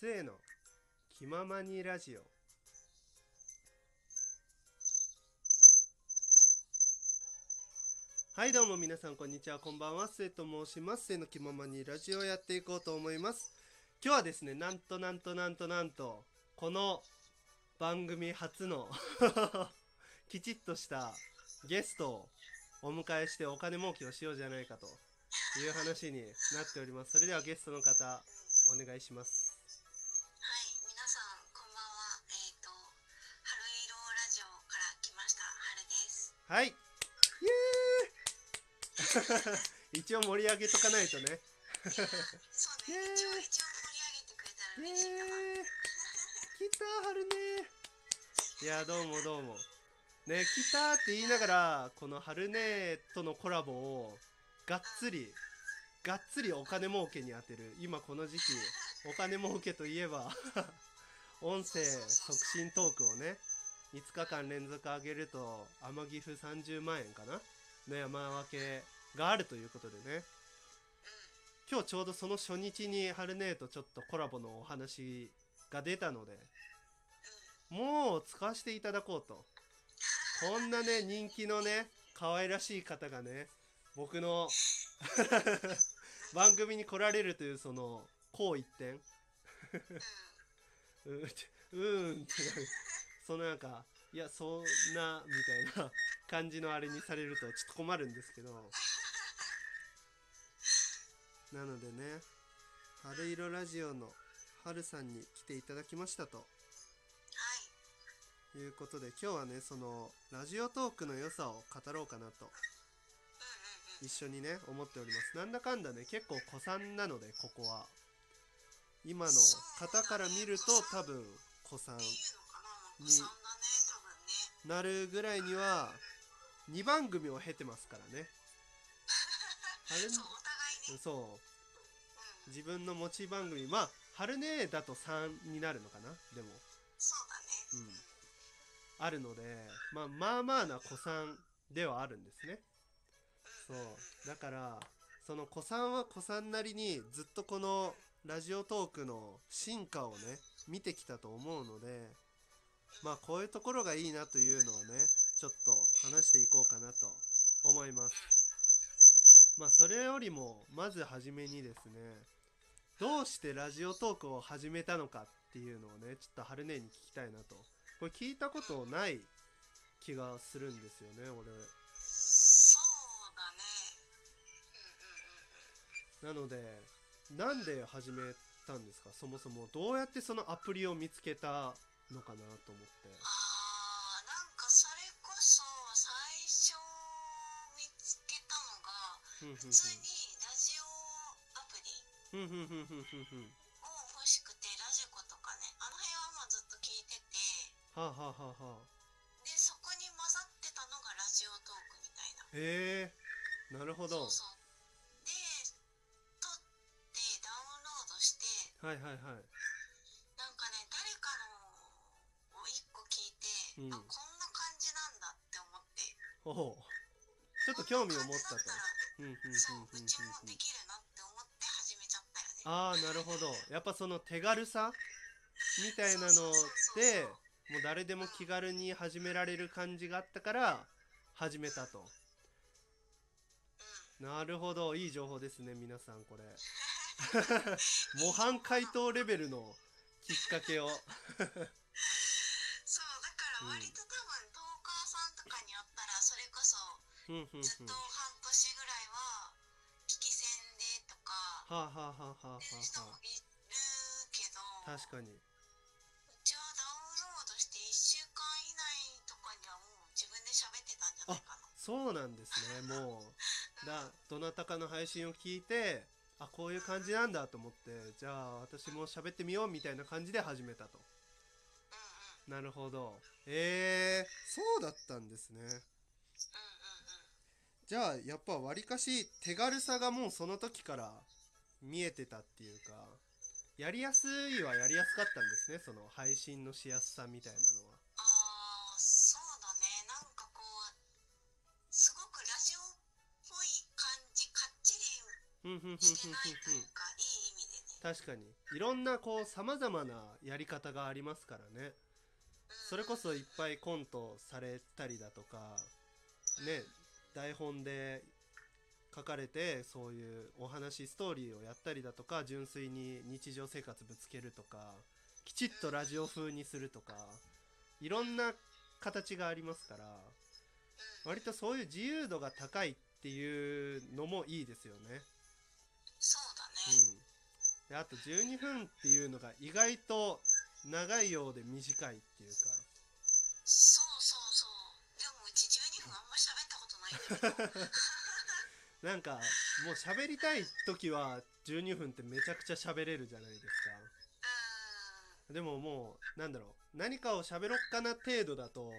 末の気ままにラジオ。はいどうも皆さんこんにちはこんばんは。末と申します。末の気ままにラジオをやっていこうと思います。今日はですねなんとなんとなんとなんとこの番組初の きちっとしたゲストをお迎えしてお金儲けをしようじゃないかという話になっております。それではゲストの方お願いします。はい。イエーイ。一応盛り上げとかないとね。そうね、一応一応盛り上げてくれたら嬉しい来た春ね。いやどうもどうも。ね来たって言いながらこの春ねとのコラボをがっつりがっつりお金儲けに当てる。今この時期お金儲けといえば 音声促進トークをね5日間連続上げると天岐阜30万円かな？の山分けがあるということでね。今日ちょうどその初日に春姉とちょっとコラボのお話が出たのでもう使わせていただこうと。こんなね人気のね可愛らしい方がね僕の 番組に来られるというそのこ う一点ううーんってなる。そのなんかいやそんなみたいな感じのあれにされるとちょっと困るんですけど。なのでね春色ラジオの春さんに来ていただきましたと。はい、いうことで今日はねそのラジオトークの良さを語ろうかなと。一緒にね思っております。なんだかんだね結構古参なのでここは。今の方から見ると多分古参に。なるぐらいには2番組を経てますからね。春そう、お互いね。そう。うん、自分の持ち番組。まあ春ねだと3になるのかな？でも。そうだね。うん。あるので、まあ、まあまあな古参ではあるんですね。そう。だからその古参は古参なりにずっとこのラジオトークの進化をね見てきたと思うのでまあこういうところがいいなというのをねちょっと話していこうかなと思いますまあそれよりもまずはじめにですねどうしてラジオトークを始めたのかっていうのをねちょっと春姉に聞きたいなとこれ聞いたことない気がするんですよね俺そうだね。うんうんうんうん。なのでなんで始めたんですか？そもそもどうやってそのアプリを見つけたのかなと思って。あーなんかそれこそ最初見つけたのが普通にラジオアプリを欲しくてラジコとかねあの辺はまあずっと聞いてて。はあはあはあはあ。でそこに混ざってたのがラジオトークみたいな。へえなるほど。そうそう。で撮ってダウンロードしてはいはいはいうん。あこんな感じなんだって思ってほう。ちょっと興味を持ったと。うふんふんうちもふんできるなって思って始めちゃったよね。ああなるほど。やっぱその手軽さみたいなのでもう誰でも気軽に始められる感じがあったから始めたと。うん。なるほど。いい情報ですね皆さんこれ。模範解答レベルのきっかけをから割と多分トーカーさんとかによったらそれこそずっと半年ぐらいは聞き戦でとかはあはあはあはあはってる人もあいるけど確かに。うちはダウンロードして1週間以内とかにはもう自分で喋ってたんじゃないかな。そうなんですね。もうだどなたかの配信を聞いてあこういう感じなんだと思ってじゃあ私も喋ってみようみたいな感じで始めたとなるほど。えー、そうだったんですね。うんうんうんじゃあやっぱわりかし手軽さがもうその時から見えてたっていうかやりやすいはやりやすかったんですねその配信のしやすさみたいなのは。ああそうだね。なんかこうすごくラジオっぽい感じかっちりしてないというかいい意味でね。確かに。いろんなこうさまざまなやり方がありますからねそれこそいっぱいコントされたりだとかね台本で書かれてそういうお話ストーリーをやったりだとか純粋に日常生活ぶつけるとかきちっとラジオ風にするとかいろんな形がありますからうん割とそういう自由度が高いっていうのもいいですよね。そうだうね、ん、であと12分っていうのが意外と長いようで短いっていうか。そうそうそう。でもうち12分あんま喋ったことないんだけど。なんかもう喋りたい時は12分ってめちゃくちゃ喋れるじゃないですか。うでももうなんだろう。何かを喋ろっかな程度だとんうん。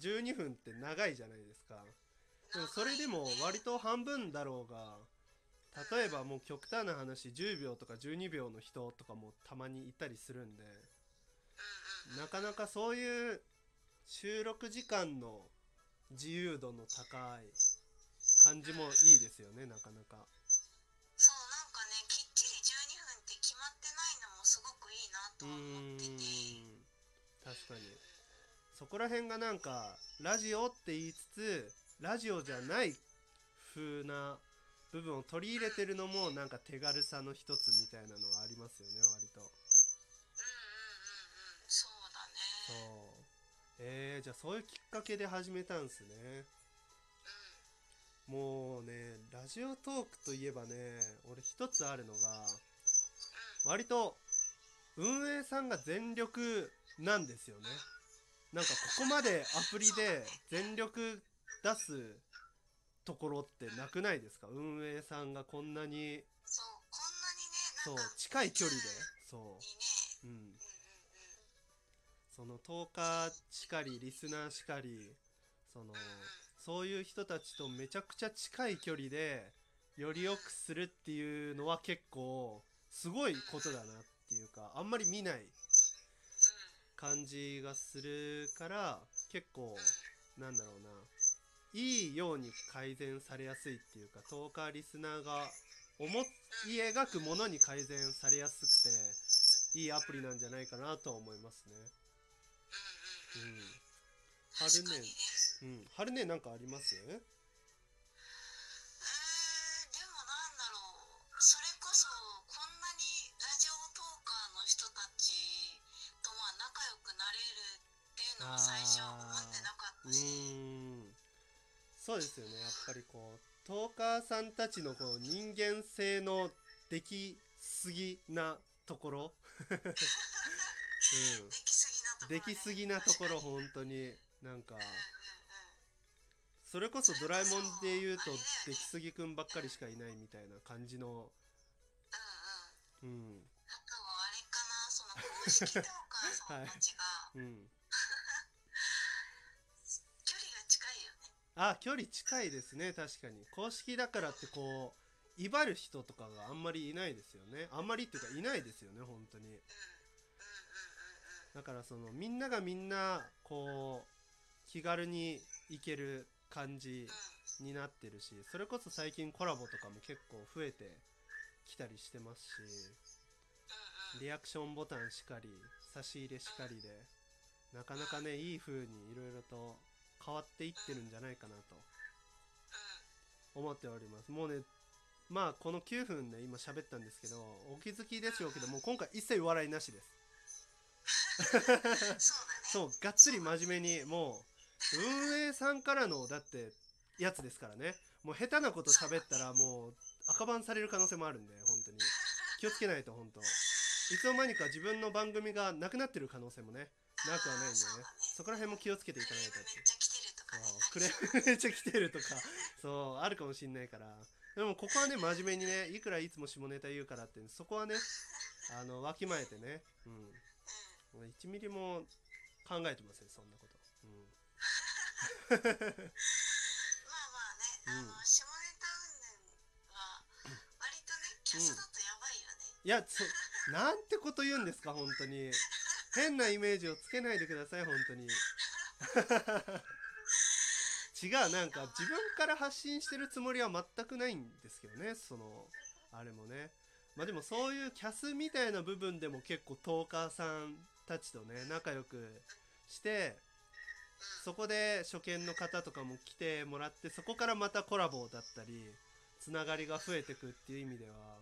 12分って長いじゃないですか。でもそれでも割と半分だろうが例えばもう極端な話10秒とか12秒の人とかもたまにいたりするんでなかなかそういう収録時間の自由度の高い感じもいいですよねなかなか。そうなんかねきっちり12分って決まってないのもすごくいいなと思ってて。確かに。そこら辺がなんかラジオって言いつつラジオじゃない風な部分を取り入れてるのもなんか手軽さの一つみたいなのはありますよね割と。そうだそう。ねえー、じゃあそういうきっかけで始めたんすね。うん。もうねラジオトークといえばね俺一つあるのが割と運営さんが全力なんですよね。なんかここまでアプリで全力出すところってなくないですか？運営さんがこんなにそうこんなにねそうなんか近い距離で？そう。うんそのトーカーしかりリスナーしかりそのそういう人たちとめちゃくちゃ近い距離でより良くするっていうのは結構すごいことだなっていうかあんまり見ない感じがするから結構なんだろうないいように改善されやすいっていうかトーカーリスナーが思い描くものに改善されやすくていいアプリなんじゃないかなとは思いますね。うんうんうんうんうん。確かにねうん。春ねなんかあります？えー、でもなんだろうそれこそこんなにラジオトーカーの人たちとまあ仲良くなれるっていうのも最初は思ってなかうったし。そうですよね。やっぱりこうトーカーさんたちのこう人間性のできすぎなところ。うん。できすぎなところ、本当に。なんかそれこそドラえもんで言うと出来すぎくんばっかりしかいないみたいな感じの。うんうん。うん。あとはあれかな？その公式トーカーさんたちが。うんあ距離近いですね。確かに。公式だからってこう威張る人とかがあんまりいないですよね。あんまりっていうかいないですよね本当に。だからそのみんながみんなこう気軽に行ける感じになってるしそれこそ最近コラボとかも結構増えてきたりしてますしリアクションボタンしかり差し入れしかりでなかなかねいい風にいろいろと変わっていってるんじゃないかなと。思っております。もうねまあこの9分ね今喋ったんですけどお気づきでしょうけどもう今回一切笑いなしです。う んそうがっつり真面目にもう運営さんからのだってやつですからね。もう下手なこと喋ったらもう赤バンされる可能性もあるんで本当に。気をつけないと本当。いつの間にか自分の番組がなくなってる可能性もねなくはないんでね。そこら辺も気をつけていかないとってクレームめっちゃ来てるとか。ねそうクレームめっちゃ来てるとかそうあるかもしんないから。でもここはね真面目にねいくらいつも下ネタ言うからってそこはねあのわきまえてね。うん。うんもう1ミリも考えてませんそんなこと、うん、まあまあね、あうん。の下ネタ云々は割とねキャスだとやばいよね、いやそなんてこと言うんですか本当に。変なイメージをつけないでください本当に 違うなんか自分から発信してるつもりは全くないんですけどねそのあれもね。まあでもそういうキャスみたいな部分でも結構トーカーさんたちとね仲良くしてそこで初見の方とかも来てもらってそこからまたコラボだったりつながりが増えてくっていう意味では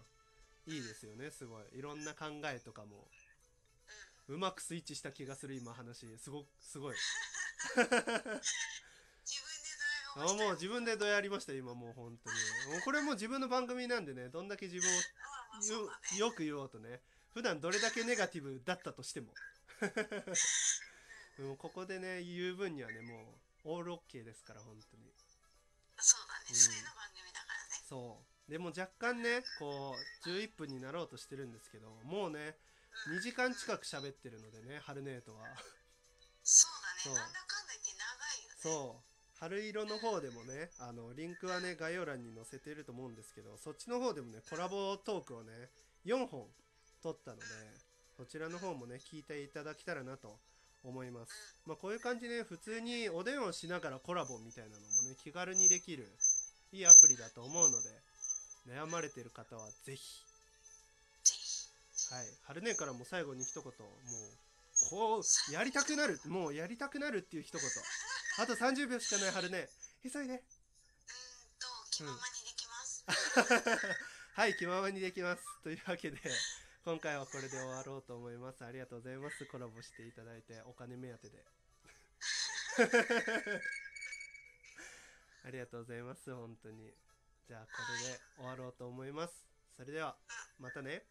いいですよねすごい。いろんな考えとかもうまくスイッチした気がする今話。すごすごい。あもう自分でどうやりました今もう本当に。もうこれも自分の番組なんでねどんだけ自分をね。よよく言おうとね。普段どれだけネガティブだったとしても。もうここでね言う分にはねもうオールオッケーですから本当に。そうだね、うん。それの番組だからね。そう。でも若干ねこう11分になろうとしてるんですけどもうね2時間近く喋ってるのでねハルネートは。そうだね。なんだかんだ言って長いよね。そう春色の方でもねあのリンクはね概要欄に載せてると思うんですけどそっちの方でもねコラボトークをね4本撮ったのでそちらの方もね聞いていただけたらなと思います。まあこういう感じね普通にお電話しながらコラボみたいなのもね気軽にできるいいアプリだと思うので悩まれてる方はぜひ。ぜひ。はい。春姉からも最後に一言もうこうやりたくなるもうやりたくなるっていう一言。あと30秒しかない春姉急いで。うーんと気ままにできます、はい気ままにできます。というわけで今回はこれで終わろうと思います。ありがとうございます。コラボしていただいてお金目当てで。ありがとうございます本当に。じゃあこれで終わろうと思います。それではまたね